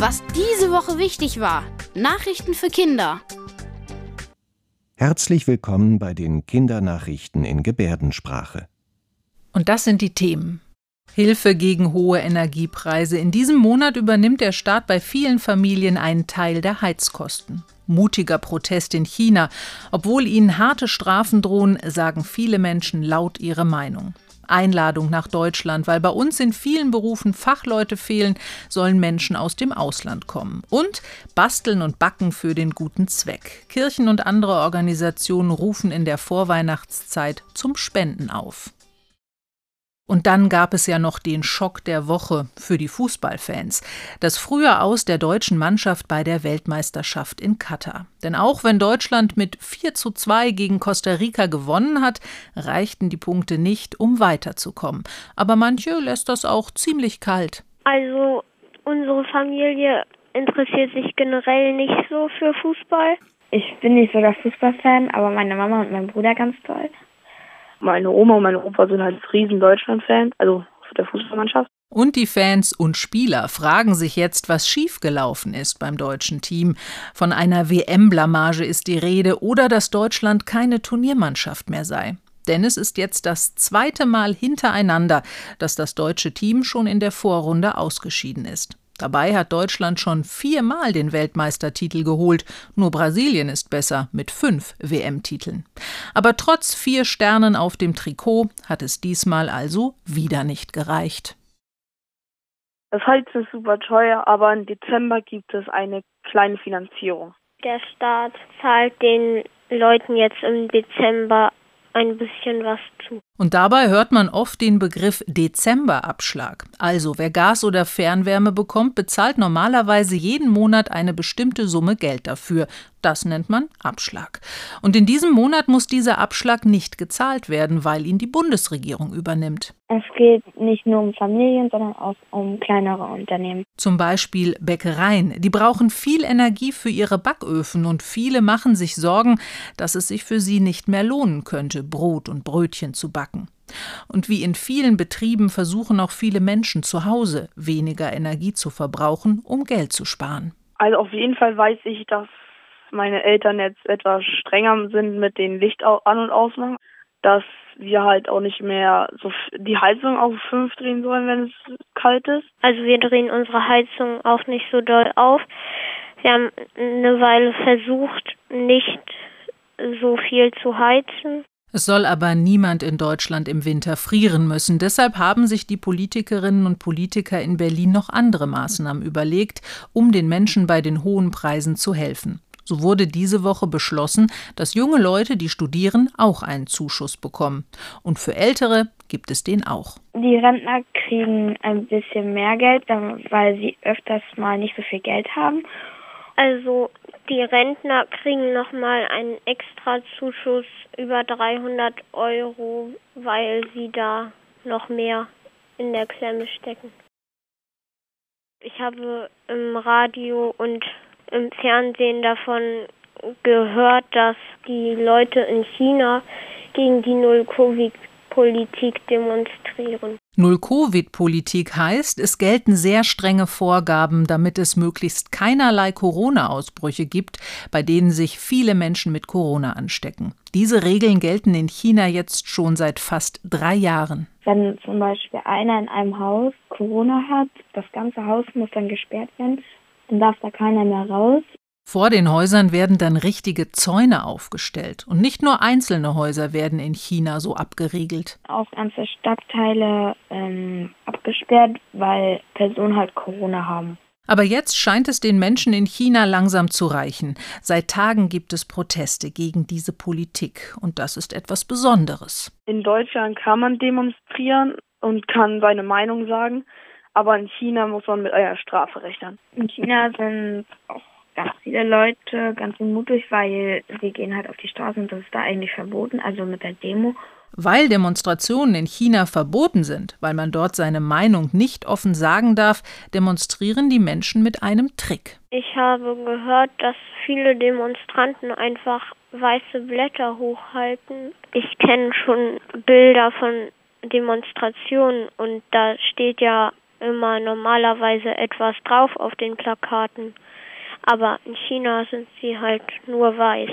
Was diese Woche wichtig war. Nachrichten für Kinder. Herzlich willkommen bei den Kindernachrichten in Gebärdensprache. Und das sind die Themen. Hilfe gegen hohe Energiepreise. In diesem Monat übernimmt der Staat bei vielen Familien einen Teil der Heizkosten. Mutiger Protest in China. Obwohl ihnen harte Strafen drohen, sagen viele Menschen laut ihre Meinung. Einladung nach Deutschland, weil bei uns in vielen Berufen Fachleute fehlen, sollen Menschen aus dem Ausland kommen. Und basteln und backen für den guten Zweck. Kirchen und andere Organisationen rufen in der Vorweihnachtszeit zum Spenden auf. Und dann gab es ja noch den Schock der Woche für die Fußballfans. Das frühe Aus der deutschen Mannschaft bei der Weltmeisterschaft in Katar. Denn auch wenn Deutschland mit 4 zu 2 gegen Costa Rica gewonnen hat, reichten die Punkte nicht, um weiterzukommen. Aber manche lässt das auch ziemlich kalt. Also unsere Familie interessiert sich generell nicht so für Fußball. Ich bin nicht so der Fußballfan, aber meine Mama und mein Bruder ganz toll. Meine Oma und mein Opa sind halt riesen Deutschland-Fans, also der Fußballmannschaft. Und die Fans und Spieler fragen sich jetzt, was schiefgelaufen ist beim deutschen Team. Von einer WM-Blamage ist die Rede oder dass Deutschland keine Turniermannschaft mehr sei. Denn es ist jetzt das zweite Mal hintereinander, dass das deutsche Team schon in der Vorrunde ausgeschieden ist. Dabei hat Deutschland schon viermal den Weltmeistertitel geholt. Nur Brasilien ist besser mit fünf WM-Titeln. Aber trotz vier Sternen auf dem Trikot hat es diesmal also wieder nicht gereicht. Das Heizen ist super teuer, aber im Dezember gibt es eine kleine Finanzierung. Der Staat zahlt den Leuten jetzt im Dezember ein bisschen was zu. Und dabei hört man oft den Begriff Dezemberabschlag. Also wer Gas oder Fernwärme bekommt, bezahlt normalerweise jeden Monat eine bestimmte Summe Geld dafür. Das nennt man Abschlag. Und in diesem Monat muss dieser Abschlag nicht gezahlt werden, weil ihn die Bundesregierung übernimmt. Es geht nicht nur um Familien, sondern auch um kleinere Unternehmen. Zum Beispiel Bäckereien. Die brauchen viel Energie für ihre Backöfen und viele machen sich Sorgen, dass es sich für sie nicht mehr lohnen könnte, Brot und Brötchen zu backen. Und wie in vielen Betrieben versuchen auch viele Menschen zu Hause weniger Energie zu verbrauchen, um Geld zu sparen. Also auf jeden Fall weiß ich, dass meine Eltern jetzt etwas strenger sind mit den Licht an- und ausmachen, dass wir halt auch nicht mehr so die Heizung auf fünf drehen sollen, wenn es kalt ist. Also wir drehen unsere Heizung auch nicht so doll auf. Wir haben eine Weile versucht, nicht so viel zu heizen. Es soll aber niemand in Deutschland im Winter frieren müssen. Deshalb haben sich die Politikerinnen und Politiker in Berlin noch andere Maßnahmen überlegt, um den Menschen bei den hohen Preisen zu helfen. So wurde diese Woche beschlossen, dass junge Leute, die studieren, auch einen Zuschuss bekommen. Und für Ältere gibt es den auch. Die Rentner kriegen ein bisschen mehr Geld, weil sie öfters mal nicht so viel Geld haben. Also die Rentner kriegen nochmal einen extra Zuschuss über 300 Euro, weil sie da noch mehr in der Klemme stecken. Ich habe im Radio und im Fernsehen davon gehört, dass die Leute in China gegen die Null-Covid-Politik demonstrieren. Null-Covid-Politik heißt, es gelten sehr strenge Vorgaben, damit es möglichst keinerlei Corona-Ausbrüche gibt, bei denen sich viele Menschen mit Corona anstecken. Diese Regeln gelten in China jetzt schon seit fast drei Jahren. Wenn zum Beispiel einer in einem Haus Corona hat, das ganze Haus muss dann gesperrt werden, dann darf da keiner mehr raus. Vor den Häusern werden dann richtige Zäune aufgestellt. Und nicht nur einzelne Häuser werden in China so abgeriegelt. Auch ganze Stadtteile ähm, abgesperrt, weil Personen halt Corona haben. Aber jetzt scheint es den Menschen in China langsam zu reichen. Seit Tagen gibt es Proteste gegen diese Politik. Und das ist etwas Besonderes. In Deutschland kann man demonstrieren und kann seine Meinung sagen. Aber in China muss man mit einer Strafe rechnen. In China sind auch ganz viele Leute ganz unmutig, weil sie gehen halt auf die Straße und das ist da eigentlich verboten, also mit der Demo. Weil Demonstrationen in China verboten sind, weil man dort seine Meinung nicht offen sagen darf, demonstrieren die Menschen mit einem Trick. Ich habe gehört, dass viele Demonstranten einfach weiße Blätter hochhalten. Ich kenne schon Bilder von Demonstrationen und da steht ja immer normalerweise etwas drauf auf den Plakaten. Aber in China sind sie halt nur weiß.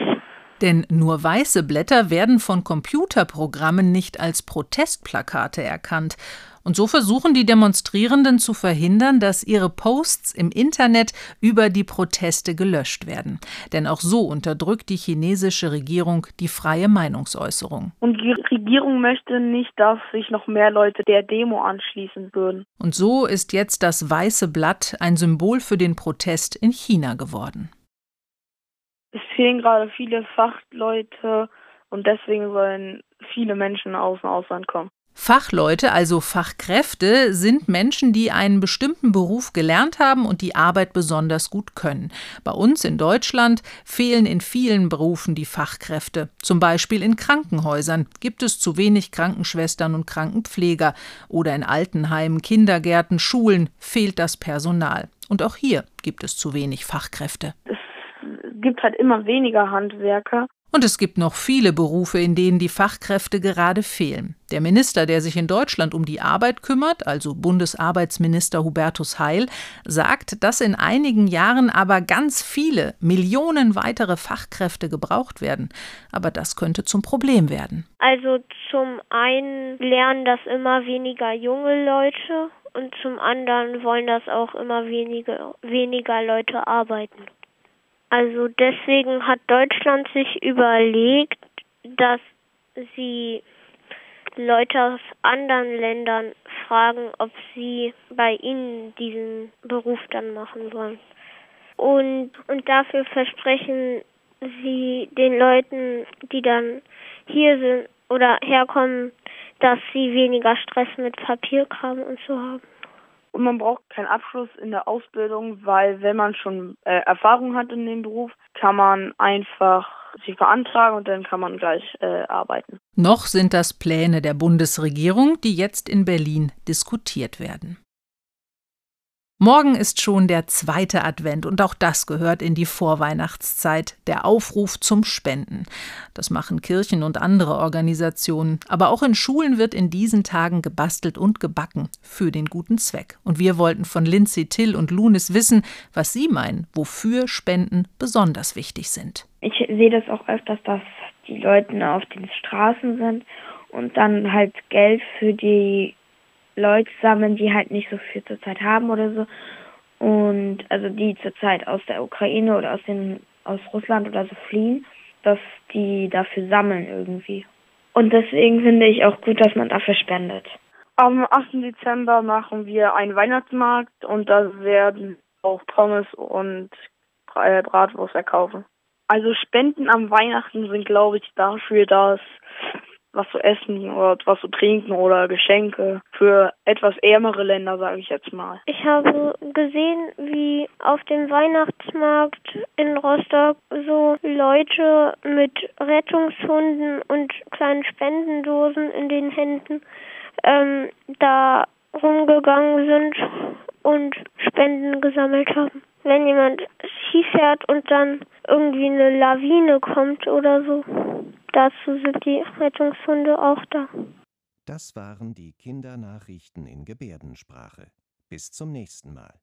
Denn nur weiße Blätter werden von Computerprogrammen nicht als Protestplakate erkannt. Und so versuchen die Demonstrierenden zu verhindern, dass ihre Posts im Internet über die Proteste gelöscht werden. Denn auch so unterdrückt die chinesische Regierung die freie Meinungsäußerung. Und die Regierung möchte nicht, dass sich noch mehr Leute der Demo anschließen würden. Und so ist jetzt das weiße Blatt ein Symbol für den Protest in China geworden. Es fehlen gerade viele Fachleute und deswegen sollen viele Menschen aus dem Ausland kommen. Fachleute, also Fachkräfte, sind Menschen, die einen bestimmten Beruf gelernt haben und die Arbeit besonders gut können. Bei uns in Deutschland fehlen in vielen Berufen die Fachkräfte. Zum Beispiel in Krankenhäusern gibt es zu wenig Krankenschwestern und Krankenpfleger. Oder in Altenheimen, Kindergärten, Schulen fehlt das Personal. Und auch hier gibt es zu wenig Fachkräfte. Es gibt halt immer weniger Handwerker. Und es gibt noch viele Berufe, in denen die Fachkräfte gerade fehlen. Der Minister, der sich in Deutschland um die Arbeit kümmert, also Bundesarbeitsminister Hubertus Heil, sagt, dass in einigen Jahren aber ganz viele, Millionen weitere Fachkräfte gebraucht werden. Aber das könnte zum Problem werden. Also zum einen lernen das immer weniger junge Leute und zum anderen wollen das auch immer weniger, weniger Leute arbeiten. Also deswegen hat Deutschland sich überlegt, dass sie Leute aus anderen Ländern fragen, ob sie bei ihnen diesen Beruf dann machen wollen. Und, und dafür versprechen sie den Leuten, die dann hier sind oder herkommen, dass sie weniger Stress mit Papierkram und so haben. Und man braucht keinen Abschluss in der Ausbildung, weil wenn man schon äh, Erfahrung hat in dem Beruf, kann man einfach sie beantragen und dann kann man gleich äh, arbeiten. Noch sind das Pläne der Bundesregierung, die jetzt in Berlin diskutiert werden. Morgen ist schon der zweite Advent und auch das gehört in die Vorweihnachtszeit, der Aufruf zum Spenden. Das machen Kirchen und andere Organisationen, aber auch in Schulen wird in diesen Tagen gebastelt und gebacken für den guten Zweck. Und wir wollten von Lindsay Till und Lunis wissen, was sie meinen, wofür Spenden besonders wichtig sind. Ich sehe das auch öfters, dass die Leute auf den Straßen sind und dann halt Geld für die Leute sammeln, die halt nicht so viel zurzeit haben oder so. Und also die zurzeit aus der Ukraine oder aus den aus Russland oder so fliehen, dass die dafür sammeln irgendwie. Und deswegen finde ich auch gut, dass man dafür spendet. Am 8. Dezember machen wir einen Weihnachtsmarkt und da werden auch Pommes und äh, Bratwurst verkaufen. Also Spenden am Weihnachten sind, glaube ich, dafür, dass was zu essen oder was zu trinken oder Geschenke für etwas ärmere Länder, sage ich jetzt mal. Ich habe gesehen, wie auf dem Weihnachtsmarkt in Rostock so Leute mit Rettungshunden und kleinen Spendendosen in den Händen ähm, da rumgegangen sind und Spenden gesammelt haben. Wenn jemand Ski fährt und dann irgendwie eine Lawine kommt oder so. Dazu sind die Rettungshunde auch da. Das waren die Kindernachrichten in Gebärdensprache. Bis zum nächsten Mal.